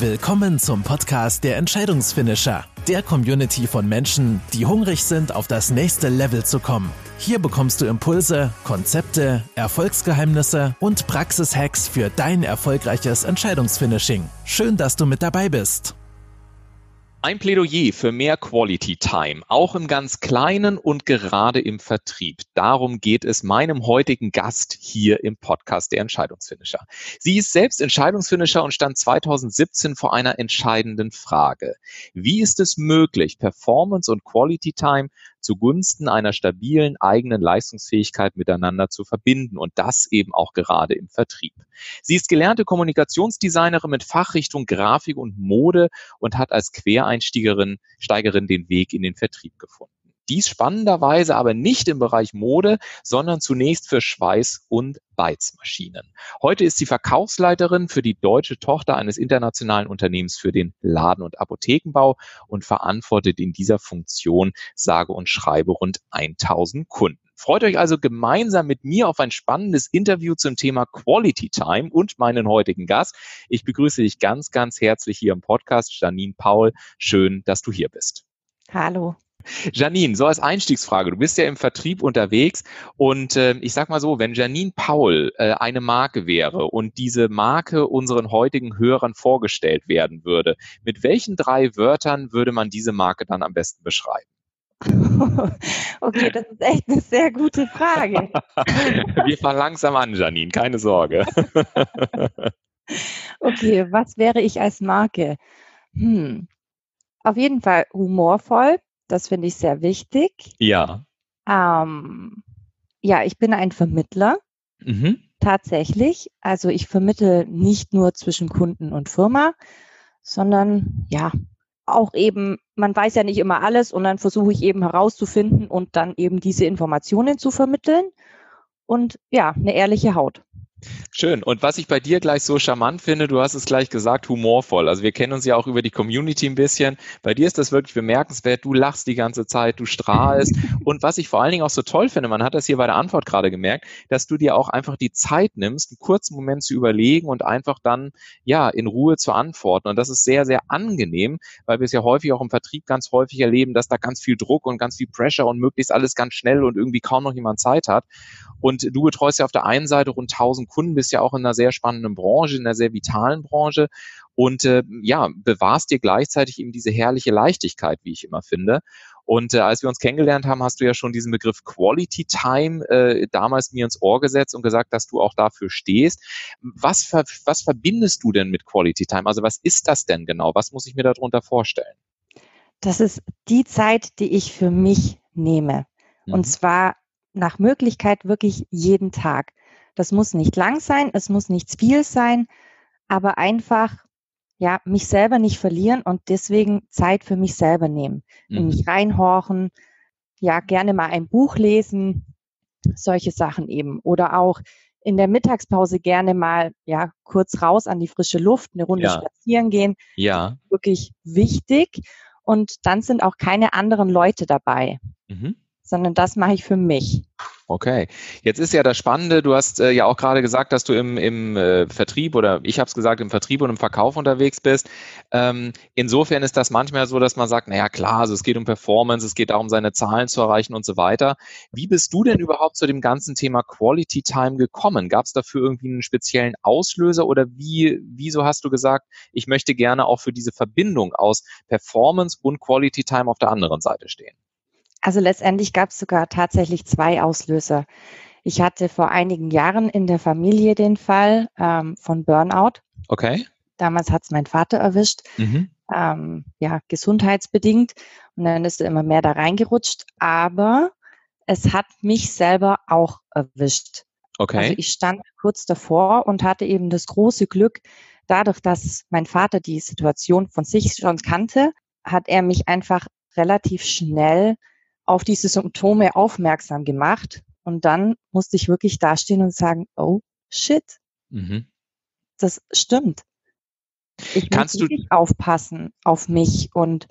Willkommen zum Podcast der Entscheidungsfinisher, der Community von Menschen, die hungrig sind, auf das nächste Level zu kommen. Hier bekommst du Impulse, Konzepte, Erfolgsgeheimnisse und Praxishacks für dein erfolgreiches Entscheidungsfinishing. Schön, dass du mit dabei bist. Ein Plädoyer für mehr Quality Time, auch im ganz kleinen und gerade im Vertrieb. Darum geht es meinem heutigen Gast hier im Podcast der Entscheidungsfinisher. Sie ist selbst Entscheidungsfinisher und stand 2017 vor einer entscheidenden Frage. Wie ist es möglich, Performance und Quality Time zugunsten einer stabilen eigenen Leistungsfähigkeit miteinander zu verbinden und das eben auch gerade im Vertrieb. Sie ist gelernte Kommunikationsdesignerin mit Fachrichtung Grafik und Mode und hat als Quereinsteigerin Steigerin den Weg in den Vertrieb gefunden. Dies spannenderweise aber nicht im Bereich Mode, sondern zunächst für Schweiß- und Beizmaschinen. Heute ist sie Verkaufsleiterin für die deutsche Tochter eines internationalen Unternehmens für den Laden- und Apothekenbau und verantwortet in dieser Funktion sage und schreibe rund 1000 Kunden. Freut euch also gemeinsam mit mir auf ein spannendes Interview zum Thema Quality Time und meinen heutigen Gast. Ich begrüße dich ganz, ganz herzlich hier im Podcast, Janine Paul. Schön, dass du hier bist. Hallo. Janine, so als Einstiegsfrage, du bist ja im Vertrieb unterwegs und äh, ich sag mal so, wenn Janine Paul äh, eine Marke wäre und diese Marke unseren heutigen Hörern vorgestellt werden würde, mit welchen drei Wörtern würde man diese Marke dann am besten beschreiben? Okay, das ist echt eine sehr gute Frage. Wir fangen langsam an, Janine, keine Sorge. Okay, was wäre ich als Marke? Hm. Auf jeden Fall humorvoll, das finde ich sehr wichtig. Ja. Ähm, ja, ich bin ein Vermittler. Mhm. Tatsächlich. Also ich vermittle nicht nur zwischen Kunden und Firma, sondern ja, auch eben, man weiß ja nicht immer alles und dann versuche ich eben herauszufinden und dann eben diese Informationen zu vermitteln. Und ja, eine ehrliche Haut. Schön. Und was ich bei dir gleich so charmant finde, du hast es gleich gesagt, humorvoll. Also wir kennen uns ja auch über die Community ein bisschen. Bei dir ist das wirklich bemerkenswert. Du lachst die ganze Zeit, du strahlst. Und was ich vor allen Dingen auch so toll finde, man hat das hier bei der Antwort gerade gemerkt, dass du dir auch einfach die Zeit nimmst, einen kurzen Moment zu überlegen und einfach dann, ja, in Ruhe zu antworten. Und das ist sehr, sehr angenehm, weil wir es ja häufig auch im Vertrieb ganz häufig erleben, dass da ganz viel Druck und ganz viel Pressure und möglichst alles ganz schnell und irgendwie kaum noch jemand Zeit hat. Und du betreust ja auf der einen Seite rund 1000 Kunden, bist ja auch in einer sehr spannenden Branche, in einer sehr vitalen Branche und äh, ja, bewahrst dir gleichzeitig eben diese herrliche Leichtigkeit, wie ich immer finde. Und äh, als wir uns kennengelernt haben, hast du ja schon diesen Begriff Quality Time äh, damals mir ins Ohr gesetzt und gesagt, dass du auch dafür stehst. Was, ver was verbindest du denn mit Quality Time? Also was ist das denn genau? Was muss ich mir darunter vorstellen? Das ist die Zeit, die ich für mich nehme. Mhm. Und zwar nach Möglichkeit wirklich jeden Tag. Das muss nicht lang sein, es muss nichts viel sein, aber einfach ja, mich selber nicht verlieren und deswegen Zeit für mich selber nehmen, mhm. mich reinhorchen, ja, gerne mal ein Buch lesen, solche Sachen eben. Oder auch in der Mittagspause gerne mal, ja, kurz raus an die frische Luft, eine Runde ja. spazieren gehen. Ja. Wirklich wichtig. Und dann sind auch keine anderen Leute dabei. Mhm sondern das mache ich für mich. Okay. Jetzt ist ja das Spannende, du hast äh, ja auch gerade gesagt, dass du im, im äh, Vertrieb oder ich habe es gesagt, im Vertrieb und im Verkauf unterwegs bist. Ähm, insofern ist das manchmal so, dass man sagt, naja klar, also es geht um Performance, es geht darum, seine Zahlen zu erreichen und so weiter. Wie bist du denn überhaupt zu dem ganzen Thema Quality Time gekommen? Gab es dafür irgendwie einen speziellen Auslöser oder wie, wieso hast du gesagt, ich möchte gerne auch für diese Verbindung aus Performance und Quality Time auf der anderen Seite stehen? Also letztendlich gab es sogar tatsächlich zwei Auslöser. Ich hatte vor einigen Jahren in der Familie den Fall ähm, von Burnout. Okay. Damals hat es mein Vater erwischt, mhm. ähm, ja, gesundheitsbedingt. Und dann ist er immer mehr da reingerutscht. Aber es hat mich selber auch erwischt. Okay. Also ich stand kurz davor und hatte eben das große Glück, dadurch, dass mein Vater die Situation von sich schon kannte, hat er mich einfach relativ schnell auf diese Symptome aufmerksam gemacht. Und dann musste ich wirklich dastehen und sagen, oh shit, mhm. das stimmt. Ich Kannst muss wirklich aufpassen auf mich und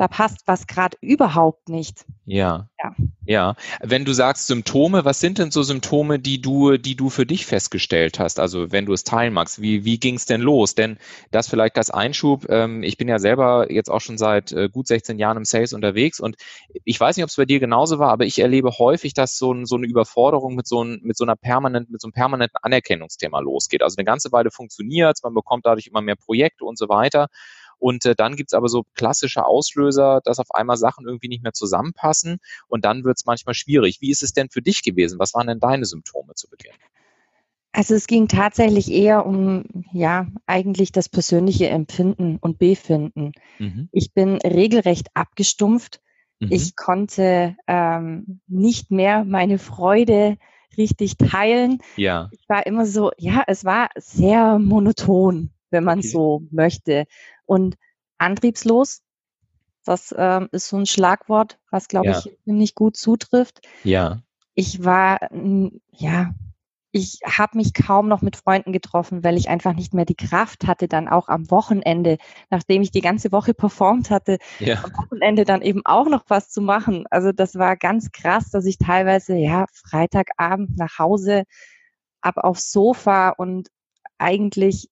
da passt was gerade überhaupt nicht. Ja. ja. Ja. Wenn du sagst Symptome, was sind denn so Symptome, die du, die du für dich festgestellt hast? Also wenn du es teilen magst, wie, wie ging es denn los? Denn das vielleicht als Einschub, ähm, ich bin ja selber jetzt auch schon seit äh, gut 16 Jahren im Sales unterwegs und ich weiß nicht, ob es bei dir genauso war, aber ich erlebe häufig, dass so, ein, so eine Überforderung mit so, ein, mit so einer permanenten, mit so einem permanenten Anerkennungsthema losgeht. Also eine ganze Weile funktioniert man bekommt dadurch immer mehr Projekte und so weiter. Und äh, dann gibt's aber so klassische Auslöser, dass auf einmal Sachen irgendwie nicht mehr zusammenpassen und dann wird's manchmal schwierig. Wie ist es denn für dich gewesen? Was waren denn deine Symptome zu Beginn? Also es ging tatsächlich eher um, ja, eigentlich das persönliche Empfinden und Befinden. Mhm. Ich bin regelrecht abgestumpft. Mhm. Ich konnte ähm, nicht mehr meine Freude richtig teilen. Ja. Ich war immer so, ja, es war sehr monoton, wenn man okay. so möchte. Und antriebslos, das ähm, ist so ein Schlagwort, was, glaube ja. ich, ziemlich gut zutrifft. Ja. Ich war, ja, ich habe mich kaum noch mit Freunden getroffen, weil ich einfach nicht mehr die Kraft hatte, dann auch am Wochenende, nachdem ich die ganze Woche performt hatte, ja. am Wochenende dann eben auch noch was zu machen. Also das war ganz krass, dass ich teilweise, ja, Freitagabend nach Hause ab aufs Sofa und eigentlich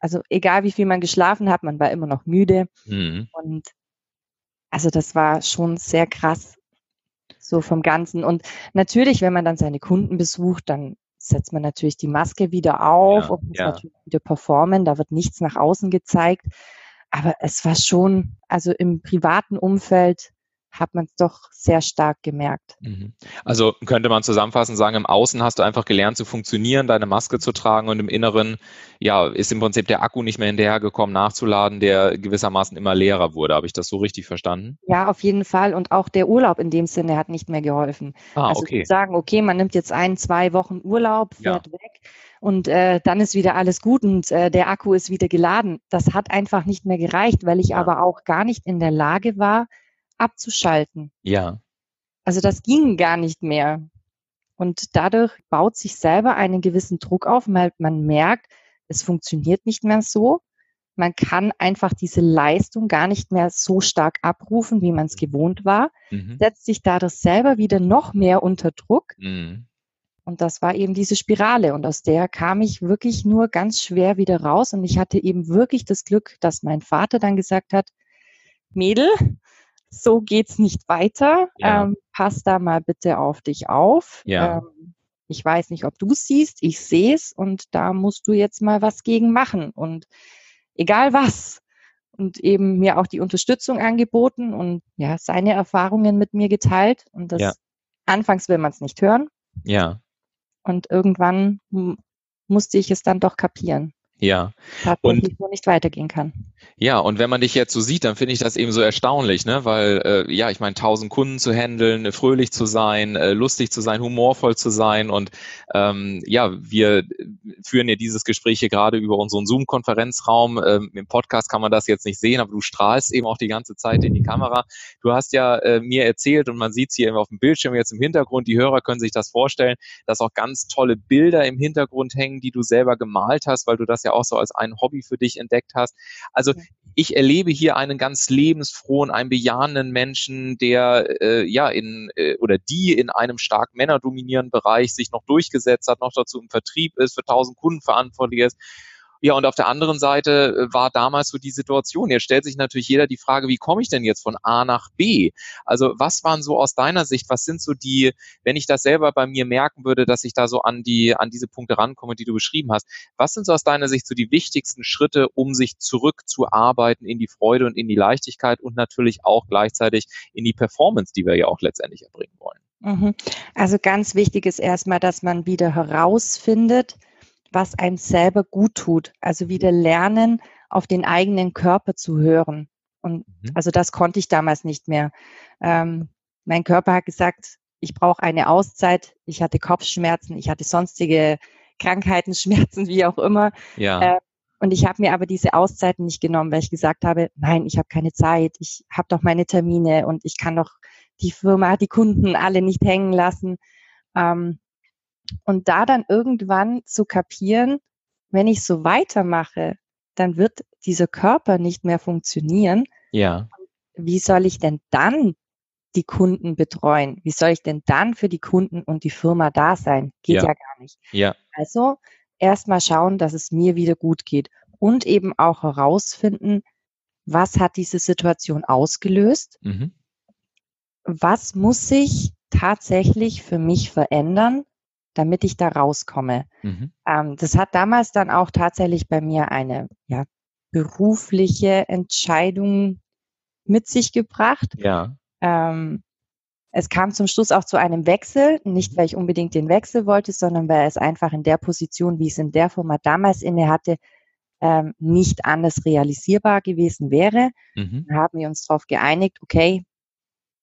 also egal wie viel man geschlafen hat, man war immer noch müde. Mhm. Und also das war schon sehr krass, so vom Ganzen. Und natürlich, wenn man dann seine Kunden besucht, dann setzt man natürlich die Maske wieder auf ja, und muss ja. natürlich wieder performen. Da wird nichts nach außen gezeigt. Aber es war schon, also im privaten Umfeld hat man es doch sehr stark gemerkt. Mhm. Also könnte man zusammenfassend sagen, im Außen hast du einfach gelernt zu funktionieren, deine Maske zu tragen und im Inneren, ja, ist im Prinzip der Akku nicht mehr hinterhergekommen, nachzuladen, der gewissermaßen immer leerer wurde. Habe ich das so richtig verstanden? Ja, auf jeden Fall. Und auch der Urlaub in dem Sinne hat nicht mehr geholfen. Ah, also okay. sagen, okay, man nimmt jetzt ein, zwei Wochen Urlaub, fährt ja. weg und äh, dann ist wieder alles gut und äh, der Akku ist wieder geladen. Das hat einfach nicht mehr gereicht, weil ich ja. aber auch gar nicht in der Lage war, abzuschalten. Ja. Also das ging gar nicht mehr. Und dadurch baut sich selber einen gewissen Druck auf, weil man merkt, es funktioniert nicht mehr so. Man kann einfach diese Leistung gar nicht mehr so stark abrufen, wie man es gewohnt war, mhm. setzt sich dadurch selber wieder noch mehr unter Druck. Mhm. Und das war eben diese Spirale. Und aus der kam ich wirklich nur ganz schwer wieder raus. Und ich hatte eben wirklich das Glück, dass mein Vater dann gesagt hat, Mädel, so geht's nicht weiter. Ja. Ähm, pass da mal bitte auf dich auf. Ja. Ähm, ich weiß nicht, ob du es siehst, ich sehe es und da musst du jetzt mal was gegen machen. Und egal was. Und eben mir auch die Unterstützung angeboten und ja, seine Erfahrungen mit mir geteilt. Und das ja. anfangs will man es nicht hören. Ja. Und irgendwann musste ich es dann doch kapieren. Ja. Tatsächlich und, nicht weitergehen kann. Ja, und wenn man dich jetzt so sieht, dann finde ich das eben so erstaunlich, ne? Weil, äh, ja, ich meine, tausend Kunden zu handeln, fröhlich zu sein, äh, lustig zu sein, humorvoll zu sein und ähm, ja, wir führen ja dieses Gespräch hier gerade über unseren Zoom-Konferenzraum. Ähm, Im Podcast kann man das jetzt nicht sehen, aber du strahlst eben auch die ganze Zeit in die Kamera. Du hast ja äh, mir erzählt und man sieht es hier auf dem Bildschirm jetzt im Hintergrund, die Hörer können sich das vorstellen, dass auch ganz tolle Bilder im Hintergrund hängen, die du selber gemalt hast, weil du das ja auch so als ein Hobby für dich entdeckt hast. Also ich erlebe hier einen ganz lebensfrohen, einen bejahenden Menschen, der äh, ja in äh, oder die in einem stark männerdominierenden Bereich sich noch durchgesetzt hat, noch dazu im Vertrieb ist, für tausend Kunden verantwortlich ist ja, und auf der anderen Seite äh, war damals so die Situation. Jetzt stellt sich natürlich jeder die Frage, wie komme ich denn jetzt von A nach B? Also was waren so aus deiner Sicht, was sind so die, wenn ich das selber bei mir merken würde, dass ich da so an die, an diese Punkte rankomme, die du beschrieben hast, was sind so aus deiner Sicht so die wichtigsten Schritte, um sich zurückzuarbeiten in die Freude und in die Leichtigkeit und natürlich auch gleichzeitig in die Performance, die wir ja auch letztendlich erbringen wollen? Mhm. Also ganz wichtig ist erstmal, dass man wieder herausfindet, was einem selber gut tut. Also wieder lernen, auf den eigenen Körper zu hören. Und mhm. also das konnte ich damals nicht mehr. Ähm, mein Körper hat gesagt, ich brauche eine Auszeit. Ich hatte Kopfschmerzen, ich hatte sonstige Krankheiten, Schmerzen, wie auch immer. Ja. Äh, und ich habe mir aber diese Auszeiten nicht genommen, weil ich gesagt habe, nein, ich habe keine Zeit, ich habe doch meine Termine und ich kann doch die Firma, die Kunden alle nicht hängen lassen. Ähm, und da dann irgendwann zu kapieren, wenn ich so weitermache, dann wird dieser Körper nicht mehr funktionieren. Ja. wie soll ich denn dann die Kunden betreuen? Wie soll ich denn dann für die Kunden und die Firma da sein? Geht ja, ja gar nicht. Ja. Also erstmal schauen, dass es mir wieder gut geht und eben auch herausfinden, was hat diese Situation ausgelöst? Mhm. Was muss sich tatsächlich für mich verändern, damit ich da rauskomme? Mhm. Ähm, das hat damals dann auch tatsächlich bei mir eine ja, berufliche Entscheidung mit sich gebracht. Ja. Ähm, es kam zum Schluss auch zu einem Wechsel, nicht weil ich unbedingt den Wechsel wollte, sondern weil es einfach in der Position, wie ich es in der Format damals inne hatte, ähm, nicht anders realisierbar gewesen wäre. Mhm. Dann haben wir uns darauf geeinigt, okay,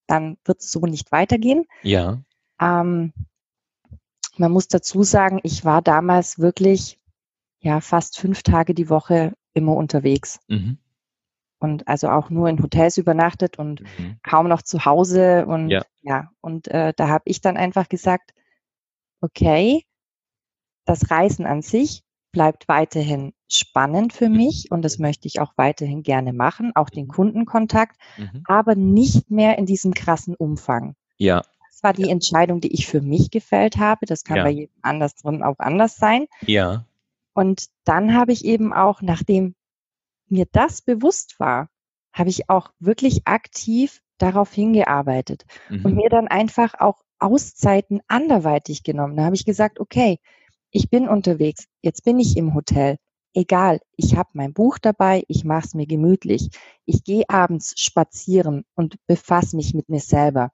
dann wird es so nicht weitergehen. Ja. Ähm, man muss dazu sagen, ich war damals wirklich ja fast fünf Tage die Woche immer unterwegs. Mhm und also auch nur in Hotels übernachtet und mhm. kaum noch zu Hause und ja, ja und äh, da habe ich dann einfach gesagt, okay, das Reisen an sich bleibt weiterhin spannend für mhm. mich und das möchte ich auch weiterhin gerne machen, auch den mhm. Kundenkontakt, mhm. aber nicht mehr in diesem krassen Umfang. Ja. Das war die ja. Entscheidung, die ich für mich gefällt habe. Das kann ja. bei jedem anders drin auch anders sein. Ja. Und dann habe ich eben auch, nachdem mir das bewusst war, habe ich auch wirklich aktiv darauf hingearbeitet mhm. und mir dann einfach auch Auszeiten anderweitig genommen. Da habe ich gesagt, okay, ich bin unterwegs, jetzt bin ich im Hotel. Egal, ich habe mein Buch dabei, ich mache es mir gemütlich. Ich gehe abends spazieren und befasse mich mit mir selber.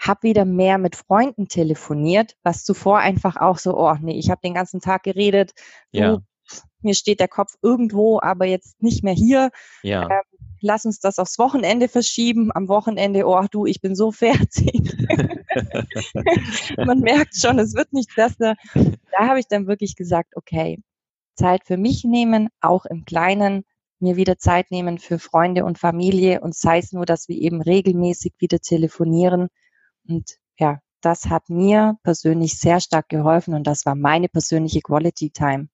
Hab wieder mehr mit Freunden telefoniert, was zuvor einfach auch so, oh nee, ich habe den ganzen Tag geredet, ja mir steht der Kopf irgendwo, aber jetzt nicht mehr hier. Ja. Ähm, lass uns das aufs Wochenende verschieben. Am Wochenende, oh du, ich bin so fertig. Man merkt schon, es wird nicht besser. Da habe ich dann wirklich gesagt, okay, Zeit für mich nehmen, auch im Kleinen, mir wieder Zeit nehmen für Freunde und Familie und sei es nur, dass wir eben regelmäßig wieder telefonieren. Und ja, das hat mir persönlich sehr stark geholfen und das war meine persönliche Quality Time.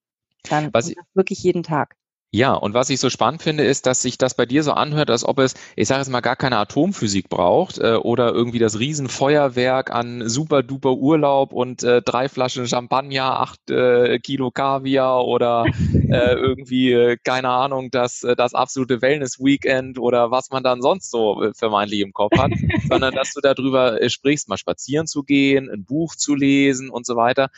Dann wirklich jeden Tag. Ja, und was ich so spannend finde, ist, dass sich das bei dir so anhört, als ob es, ich sage jetzt mal, gar keine Atomphysik braucht äh, oder irgendwie das Riesenfeuerwerk an super duper Urlaub und äh, drei Flaschen Champagner, acht äh, Kilo Kaviar oder äh, irgendwie, äh, keine Ahnung, das, äh, das absolute Wellness-Weekend oder was man dann sonst so äh, vermeintlich im Kopf hat, sondern dass du darüber äh, sprichst, mal spazieren zu gehen, ein Buch zu lesen und so weiter.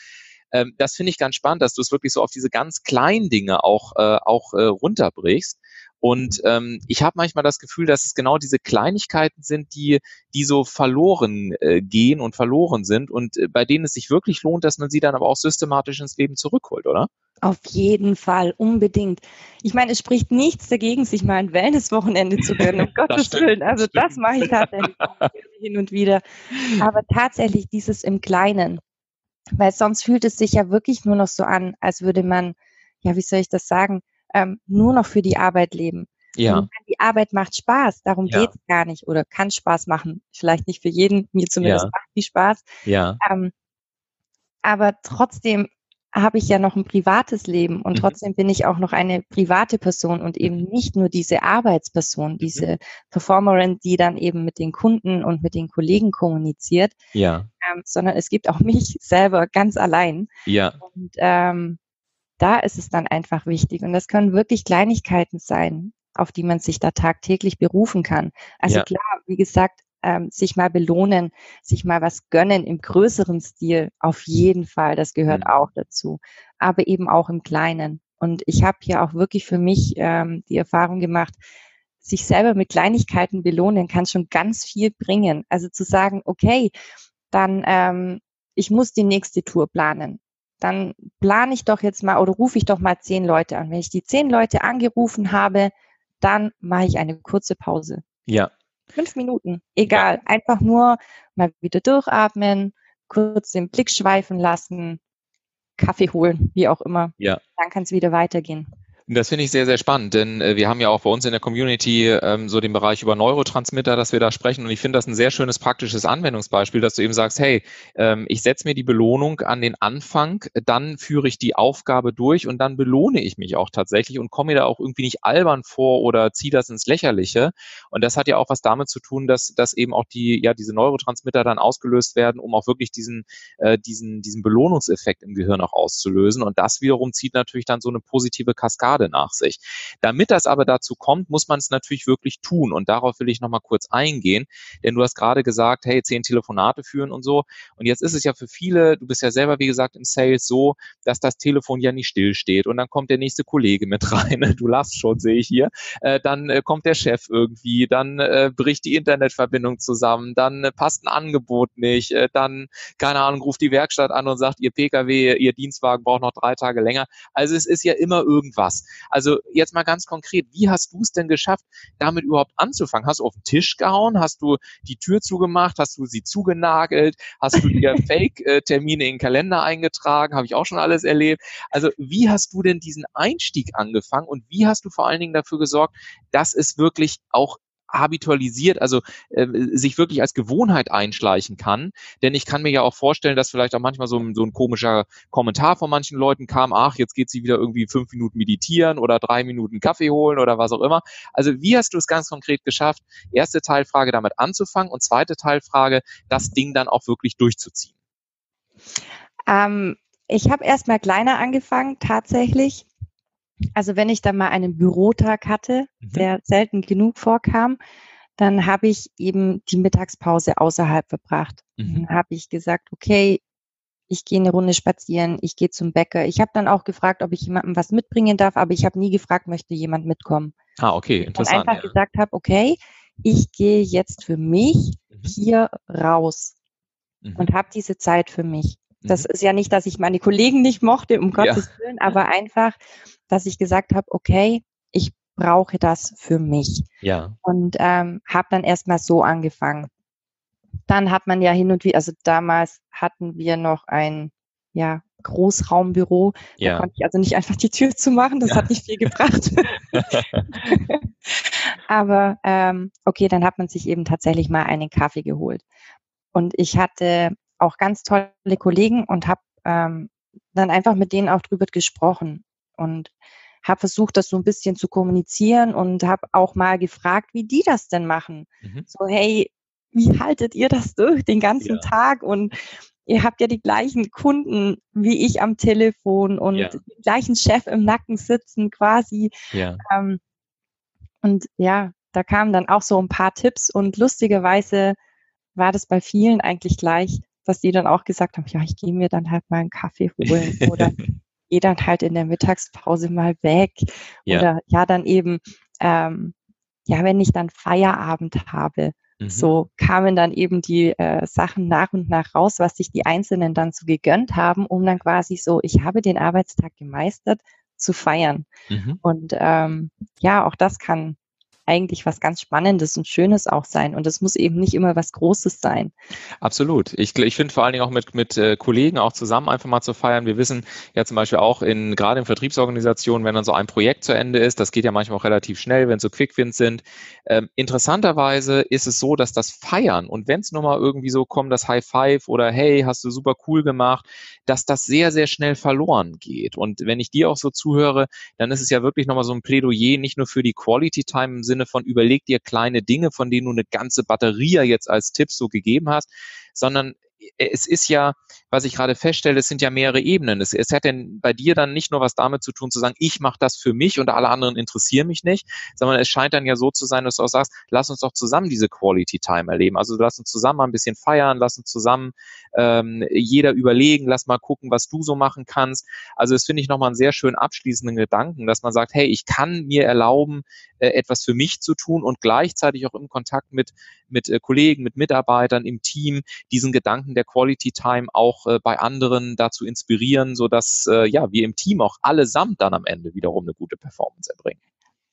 Ähm, das finde ich ganz spannend, dass du es wirklich so auf diese ganz kleinen Dinge auch, äh, auch äh, runterbrichst. Und ähm, ich habe manchmal das Gefühl, dass es genau diese Kleinigkeiten sind, die, die so verloren äh, gehen und verloren sind und äh, bei denen es sich wirklich lohnt, dass man sie dann aber auch systematisch ins Leben zurückholt, oder? Auf jeden Fall, unbedingt. Ich meine, es spricht nichts dagegen, sich mal ein Wellness-Wochenende zu gönnen, um Gottes Willen. Also das mache ich tatsächlich hin und wieder. Aber tatsächlich dieses im Kleinen. Weil sonst fühlt es sich ja wirklich nur noch so an, als würde man, ja, wie soll ich das sagen, ähm, nur noch für die Arbeit leben. Ja. Und die Arbeit macht Spaß, darum ja. geht's gar nicht. Oder kann Spaß machen. Vielleicht nicht für jeden, mir zumindest ja. macht die Spaß. Ja. Ähm, aber trotzdem habe ich ja noch ein privates Leben und mhm. trotzdem bin ich auch noch eine private Person und eben mhm. nicht nur diese Arbeitsperson, mhm. diese Performerin, die dann eben mit den Kunden und mit den Kollegen kommuniziert, ja. ähm, sondern es gibt auch mich selber ganz allein. Ja. Und ähm, da ist es dann einfach wichtig und das können wirklich Kleinigkeiten sein, auf die man sich da tagtäglich berufen kann. Also ja. klar, wie gesagt, ähm, sich mal belohnen, sich mal was gönnen im größeren Stil, auf jeden Fall, das gehört mhm. auch dazu, aber eben auch im Kleinen. Und ich habe hier auch wirklich für mich ähm, die Erfahrung gemacht, sich selber mit Kleinigkeiten belohnen kann schon ganz viel bringen. Also zu sagen, okay, dann ähm, ich muss die nächste Tour planen. Dann plane ich doch jetzt mal oder rufe ich doch mal zehn Leute an. Wenn ich die zehn Leute angerufen habe, dann mache ich eine kurze Pause. Ja. Fünf Minuten, egal. Einfach nur mal wieder durchatmen, kurz den Blick schweifen lassen, Kaffee holen, wie auch immer. Ja. Dann kann es wieder weitergehen. Das finde ich sehr, sehr spannend, denn äh, wir haben ja auch bei uns in der Community ähm, so den Bereich über Neurotransmitter, dass wir da sprechen. Und ich finde das ein sehr schönes praktisches Anwendungsbeispiel, dass du eben sagst, hey, ähm, ich setze mir die Belohnung an den Anfang, dann führe ich die Aufgabe durch und dann belohne ich mich auch tatsächlich und komme mir da auch irgendwie nicht albern vor oder ziehe das ins Lächerliche. Und das hat ja auch was damit zu tun, dass, dass eben auch die, ja, diese Neurotransmitter dann ausgelöst werden, um auch wirklich diesen, äh, diesen, diesen Belohnungseffekt im Gehirn auch auszulösen. Und das wiederum zieht natürlich dann so eine positive Kaskade Blockade nach sich. Damit das aber dazu kommt, muss man es natürlich wirklich tun. Und darauf will ich nochmal kurz eingehen, denn du hast gerade gesagt, hey, zehn Telefonate führen und so. Und jetzt ist es ja für viele, du bist ja selber, wie gesagt, im Sales so, dass das Telefon ja nicht stillsteht und dann kommt der nächste Kollege mit rein. Du lachst schon, sehe ich hier. Äh, dann äh, kommt der Chef irgendwie, dann äh, bricht die Internetverbindung zusammen, dann passt ein Angebot nicht, dann, keine Ahnung, ruft die Werkstatt an und sagt, ihr Pkw, ihr Dienstwagen braucht noch drei Tage länger. Also es ist ja immer irgendwas. Also jetzt mal ganz konkret, wie hast du es denn geschafft, damit überhaupt anzufangen? Hast du auf den Tisch gehauen? Hast du die Tür zugemacht? Hast du sie zugenagelt? Hast du dir Fake-Termine in den Kalender eingetragen? Habe ich auch schon alles erlebt. Also wie hast du denn diesen Einstieg angefangen und wie hast du vor allen Dingen dafür gesorgt, dass es wirklich auch habitualisiert, also äh, sich wirklich als Gewohnheit einschleichen kann. Denn ich kann mir ja auch vorstellen, dass vielleicht auch manchmal so ein, so ein komischer Kommentar von manchen Leuten kam, ach, jetzt geht sie wieder irgendwie fünf Minuten meditieren oder drei Minuten Kaffee holen oder was auch immer. Also wie hast du es ganz konkret geschafft, erste Teilfrage damit anzufangen und zweite Teilfrage, das Ding dann auch wirklich durchzuziehen? Ähm, ich habe erst mal kleiner angefangen, tatsächlich. Also wenn ich dann mal einen Bürotag hatte, mhm. der selten genug vorkam, dann habe ich eben die Mittagspause außerhalb verbracht. Mhm. Dann habe ich gesagt, okay, ich gehe eine Runde spazieren, ich gehe zum Bäcker. Ich habe dann auch gefragt, ob ich jemandem was mitbringen darf, aber ich habe nie gefragt, möchte jemand mitkommen. Ah, okay, interessant. Ich einfach ja. gesagt habe, okay, ich gehe jetzt für mich mhm. hier raus mhm. und habe diese Zeit für mich. Das mhm. ist ja nicht, dass ich meine Kollegen nicht mochte, um Gottes ja. Willen, aber einfach, dass ich gesagt habe, okay, ich brauche das für mich. Ja. Und ähm, habe dann erstmal so angefangen. Dann hat man ja hin und wieder, also damals hatten wir noch ein ja, Großraumbüro. Ja. Da konnte ich also nicht einfach die Tür zumachen, das ja. hat nicht viel gebracht. Aber ähm, okay, dann hat man sich eben tatsächlich mal einen Kaffee geholt. Und ich hatte auch ganz tolle Kollegen und habe ähm, dann einfach mit denen auch drüber gesprochen und habe versucht, das so ein bisschen zu kommunizieren und habe auch mal gefragt, wie die das denn machen. Mhm. So, hey, wie haltet ihr das durch den ganzen ja. Tag? Und ihr habt ja die gleichen Kunden wie ich am Telefon und ja. den gleichen Chef im Nacken sitzen quasi. Ja. Ähm, und ja, da kamen dann auch so ein paar Tipps und lustigerweise war das bei vielen eigentlich gleich, dass die dann auch gesagt haben, ja, ich gehe mir dann halt mal einen Kaffee holen oder gehe dann halt in der Mittagspause mal weg. Ja. Oder ja, dann eben, ähm, ja, wenn ich dann Feierabend habe, mhm. so kamen dann eben die äh, Sachen nach und nach raus, was sich die Einzelnen dann so gegönnt haben, um dann quasi so, ich habe den Arbeitstag gemeistert, zu feiern. Mhm. Und ähm, ja, auch das kann eigentlich was ganz Spannendes und Schönes auch sein. Und es muss eben nicht immer was Großes sein. Absolut. Ich, ich finde vor allen Dingen auch mit, mit äh, Kollegen auch zusammen einfach mal zu feiern. Wir wissen ja zum Beispiel auch in, gerade in Vertriebsorganisationen, wenn dann so ein Projekt zu Ende ist, das geht ja manchmal auch relativ schnell, wenn so Quickwins sind. Ähm, interessanterweise ist es so, dass das Feiern und wenn es nur mal irgendwie so kommt, das High Five oder hey, hast du super cool gemacht, dass das sehr, sehr schnell verloren geht. Und wenn ich dir auch so zuhöre, dann ist es ja wirklich nochmal so ein Plädoyer, nicht nur für die Quality Time im Sinne Sinne von überleg dir kleine Dinge, von denen du eine ganze Batterie jetzt als Tipp so gegeben hast, sondern es ist ja, was ich gerade feststelle, es sind ja mehrere Ebenen. Es, es hat denn bei dir dann nicht nur was damit zu tun, zu sagen, ich mache das für mich und alle anderen interessieren mich nicht, sondern es scheint dann ja so zu sein, dass du auch sagst, lass uns doch zusammen diese Quality Time erleben. Also lass uns zusammen mal ein bisschen feiern, lass uns zusammen ähm, jeder überlegen, lass mal gucken, was du so machen kannst. Also das finde ich nochmal einen sehr schön abschließenden Gedanken, dass man sagt, hey, ich kann mir erlauben, äh, etwas für mich zu tun und gleichzeitig auch im Kontakt mit, mit äh, Kollegen, mit Mitarbeitern im Team diesen Gedanken der Quality Time auch äh, bei anderen dazu inspirieren, sodass äh, ja, wir im Team auch allesamt dann am Ende wiederum eine gute Performance erbringen.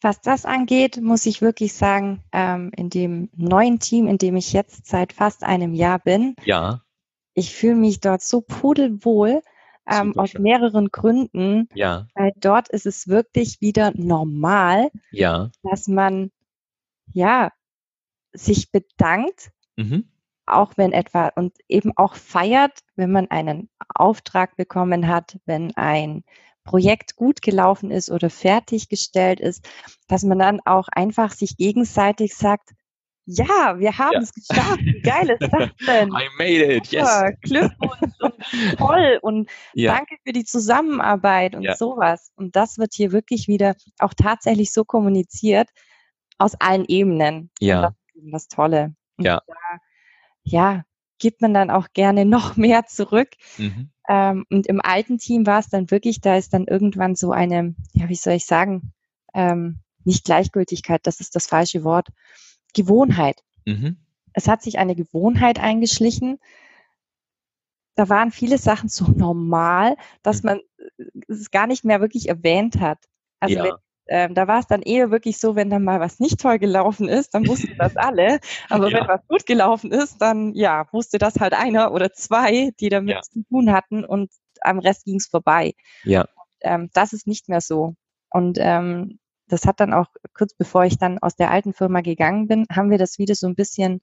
Was das angeht, muss ich wirklich sagen, ähm, in dem neuen Team, in dem ich jetzt seit fast einem Jahr bin, ja. ich fühle mich dort so pudelwohl, ähm, aus mehreren Gründen. Ja. Weil dort ist es wirklich wieder normal, ja. dass man ja sich bedankt, mhm. Auch wenn etwa und eben auch feiert, wenn man einen Auftrag bekommen hat, wenn ein Projekt gut gelaufen ist oder fertiggestellt ist, dass man dann auch einfach sich gegenseitig sagt, ja, wir haben es ja. geschafft. Wie geil ist das denn? I made it, yes. Glückwunsch und toll und ja. danke für die Zusammenarbeit und ja. sowas. Und das wird hier wirklich wieder auch tatsächlich so kommuniziert aus allen Ebenen. Ja. das ist das Tolle. Und ja. Da, ja, gibt man dann auch gerne noch mehr zurück. Mhm. Ähm, und im alten Team war es dann wirklich, da ist dann irgendwann so eine, ja, wie soll ich sagen, ähm, nicht Gleichgültigkeit, das ist das falsche Wort Gewohnheit. Mhm. Es hat sich eine Gewohnheit eingeschlichen. Da waren viele Sachen so normal, dass mhm. man es gar nicht mehr wirklich erwähnt hat. Also ja. wenn, ähm, da war es dann eher wirklich so, wenn dann mal was nicht toll gelaufen ist, dann wussten das alle. Aber ja. wenn was gut gelaufen ist, dann ja, wusste das halt einer oder zwei, die damit ja. zu tun hatten und am Rest ging es vorbei. Ja. Und, ähm, das ist nicht mehr so. Und ähm, das hat dann auch kurz bevor ich dann aus der alten Firma gegangen bin, haben wir das wieder so ein bisschen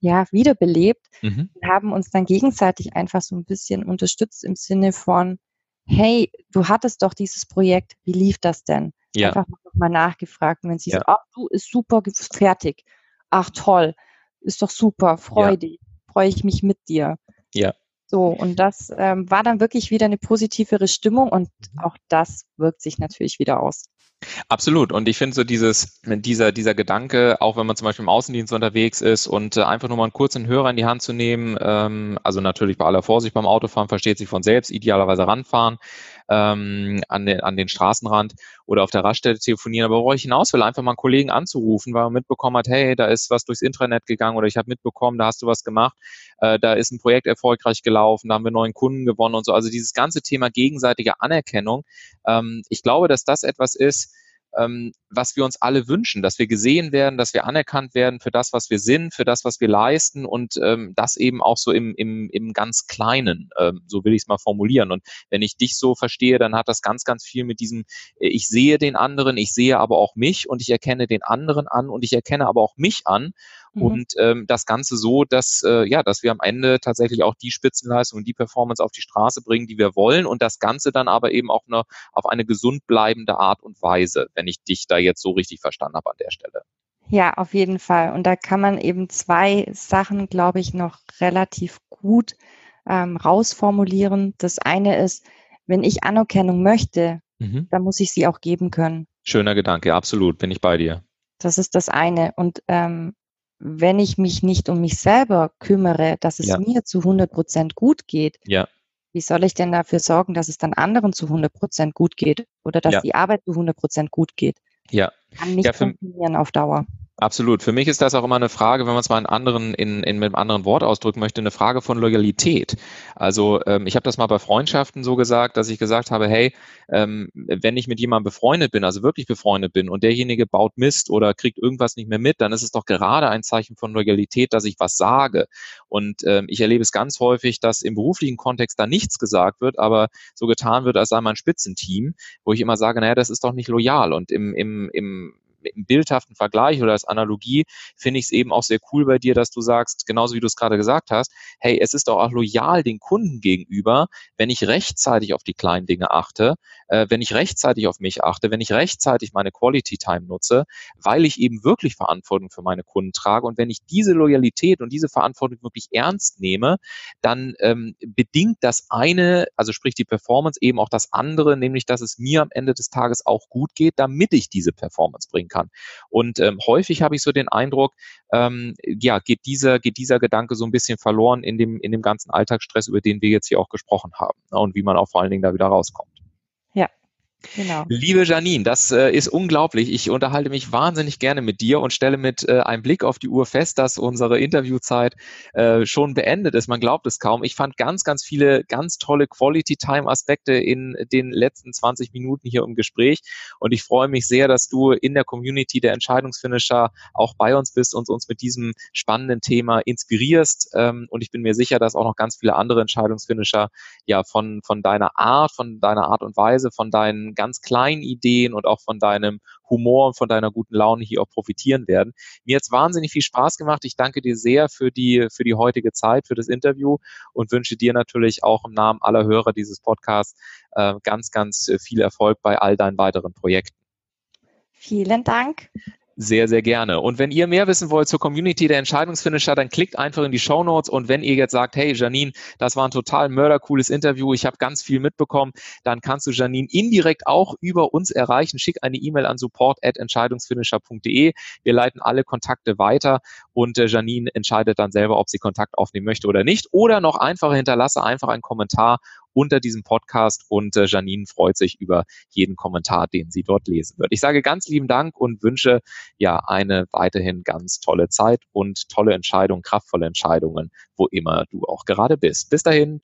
ja, wiederbelebt mhm. und haben uns dann gegenseitig einfach so ein bisschen unterstützt im Sinne von, hey, du hattest doch dieses Projekt, wie lief das denn? Ja. Einfach mal nachgefragt. Und wenn sie ja. so, ach, du, ist super, fertig. Ach, toll, ist doch super, freudig, ja. freue ich mich mit dir. Ja. So, und das ähm, war dann wirklich wieder eine positivere Stimmung und auch das wirkt sich natürlich wieder aus. Absolut. Und ich finde so dieses, dieser, dieser Gedanke, auch wenn man zum Beispiel im Außendienst unterwegs ist und äh, einfach nur mal einen kurzen Hörer in die Hand zu nehmen, ähm, also natürlich bei aller Vorsicht beim Autofahren, versteht sich von selbst, idealerweise ranfahren, ähm, an, den, an den Straßenrand oder auf der Raststätte telefonieren. Aber worauf ich hinaus will, einfach mal einen Kollegen anzurufen, weil man mitbekommen hat, hey, da ist was durchs Intranet gegangen oder ich habe mitbekommen, da hast du was gemacht, äh, da ist ein Projekt erfolgreich gelaufen, da haben wir neuen Kunden gewonnen und so. Also dieses ganze Thema gegenseitige Anerkennung. Ähm, ich glaube, dass das etwas ist, ähm, was wir uns alle wünschen, dass wir gesehen werden, dass wir anerkannt werden für das, was wir sind, für das, was wir leisten und ähm, das eben auch so im, im, im ganz Kleinen, ähm, so will ich es mal formulieren. Und wenn ich dich so verstehe, dann hat das ganz, ganz viel mit diesem, äh, ich sehe den anderen, ich sehe aber auch mich und ich erkenne den anderen an und ich erkenne aber auch mich an Mhm. Und ähm, das Ganze so, dass, äh, ja, dass wir am Ende tatsächlich auch die Spitzenleistung und die Performance auf die Straße bringen, die wir wollen und das Ganze dann aber eben auch eine, auf eine gesund bleibende Art und Weise, wenn ich dich da jetzt so richtig verstanden habe an der Stelle. Ja, auf jeden Fall. Und da kann man eben zwei Sachen, glaube ich, noch relativ gut ähm, rausformulieren. Das eine ist, wenn ich Anerkennung möchte, mhm. dann muss ich sie auch geben können. Schöner Gedanke, absolut, bin ich bei dir. Das ist das eine. Und ähm, wenn ich mich nicht um mich selber kümmere, dass es ja. mir zu 100 Prozent gut geht, ja. wie soll ich denn dafür sorgen, dass es dann anderen zu 100 Prozent gut geht oder dass ja. die Arbeit zu 100 Prozent gut geht? Ja. Kann nicht funktionieren auf Dauer. Absolut. Für mich ist das auch immer eine Frage, wenn man es mal in anderen, in, in, mit einem anderen Wort ausdrücken möchte, eine Frage von Loyalität. Also ähm, ich habe das mal bei Freundschaften so gesagt, dass ich gesagt habe, hey, ähm, wenn ich mit jemandem befreundet bin, also wirklich befreundet bin und derjenige baut Mist oder kriegt irgendwas nicht mehr mit, dann ist es doch gerade ein Zeichen von Loyalität, dass ich was sage. Und ähm, ich erlebe es ganz häufig, dass im beruflichen Kontext da nichts gesagt wird, aber so getan wird, als sei man ein Spitzenteam, wo ich immer sage, naja, das ist doch nicht loyal. Und im, im, im im bildhaften Vergleich oder als Analogie finde ich es eben auch sehr cool bei dir, dass du sagst, genauso wie du es gerade gesagt hast, hey, es ist doch auch loyal den Kunden gegenüber, wenn ich rechtzeitig auf die kleinen Dinge achte, äh, wenn ich rechtzeitig auf mich achte, wenn ich rechtzeitig meine Quality Time nutze, weil ich eben wirklich Verantwortung für meine Kunden trage und wenn ich diese Loyalität und diese Verantwortung wirklich ernst nehme, dann ähm, bedingt das eine, also sprich die Performance eben auch das andere, nämlich dass es mir am Ende des Tages auch gut geht, damit ich diese Performance bringen kann. Und ähm, häufig habe ich so den Eindruck, ähm, ja, geht dieser, geht dieser Gedanke so ein bisschen verloren in dem, in dem ganzen Alltagsstress, über den wir jetzt hier auch gesprochen haben ne, und wie man auch vor allen Dingen da wieder rauskommt. Genau. Liebe Janine, das äh, ist unglaublich. Ich unterhalte mich wahnsinnig gerne mit dir und stelle mit äh, einem Blick auf die Uhr fest, dass unsere Interviewzeit äh, schon beendet ist. Man glaubt es kaum. Ich fand ganz, ganz viele ganz tolle Quality-Time-Aspekte in den letzten 20 Minuten hier im Gespräch. Und ich freue mich sehr, dass du in der Community der Entscheidungsfinisher auch bei uns bist und uns mit diesem spannenden Thema inspirierst. Ähm, und ich bin mir sicher, dass auch noch ganz viele andere Entscheidungsfinisher ja von, von deiner Art, von deiner Art und Weise, von deinen ganz kleinen Ideen und auch von deinem Humor und von deiner guten Laune hier auch profitieren werden. Mir hat es wahnsinnig viel Spaß gemacht. Ich danke dir sehr für die, für die heutige Zeit, für das Interview und wünsche dir natürlich auch im Namen aller Hörer dieses Podcasts äh, ganz, ganz viel Erfolg bei all deinen weiteren Projekten. Vielen Dank sehr, sehr gerne. Und wenn ihr mehr wissen wollt zur Community der Entscheidungsfinisher, dann klickt einfach in die Show Notes. Und wenn ihr jetzt sagt, hey Janine, das war ein total mördercooles Interview, ich habe ganz viel mitbekommen, dann kannst du Janine indirekt auch über uns erreichen. Schick eine E-Mail an support@entscheidungsfinisher.de. Wir leiten alle Kontakte weiter und äh, Janine entscheidet dann selber, ob sie Kontakt aufnehmen möchte oder nicht. Oder noch einfacher hinterlasse einfach einen Kommentar unter diesem Podcast und äh, Janine freut sich über jeden Kommentar, den sie dort lesen wird. Ich sage ganz lieben Dank und wünsche ja eine weiterhin ganz tolle Zeit und tolle Entscheidungen, kraftvolle Entscheidungen, wo immer du auch gerade bist. Bis dahin.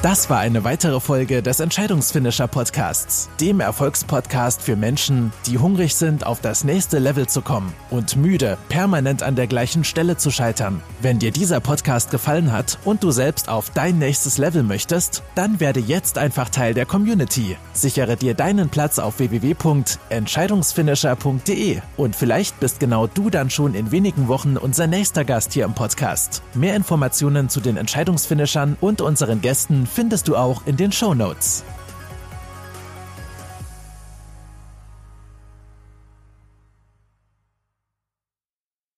Das war eine weitere Folge des Entscheidungsfinisher Podcasts, dem Erfolgspodcast für Menschen, die hungrig sind, auf das nächste Level zu kommen und müde, permanent an der gleichen Stelle zu scheitern. Wenn dir dieser Podcast gefallen hat und du selbst auf dein nächstes Level möchtest, dann werde jetzt einfach Teil der Community. Sichere dir deinen Platz auf www.entscheidungsfinisher.de und vielleicht bist genau du dann schon in wenigen Wochen unser nächster Gast hier im Podcast. Mehr Informationen zu den Entscheidungsfinishern und unseren Gästen findest du auch in den Show Notes.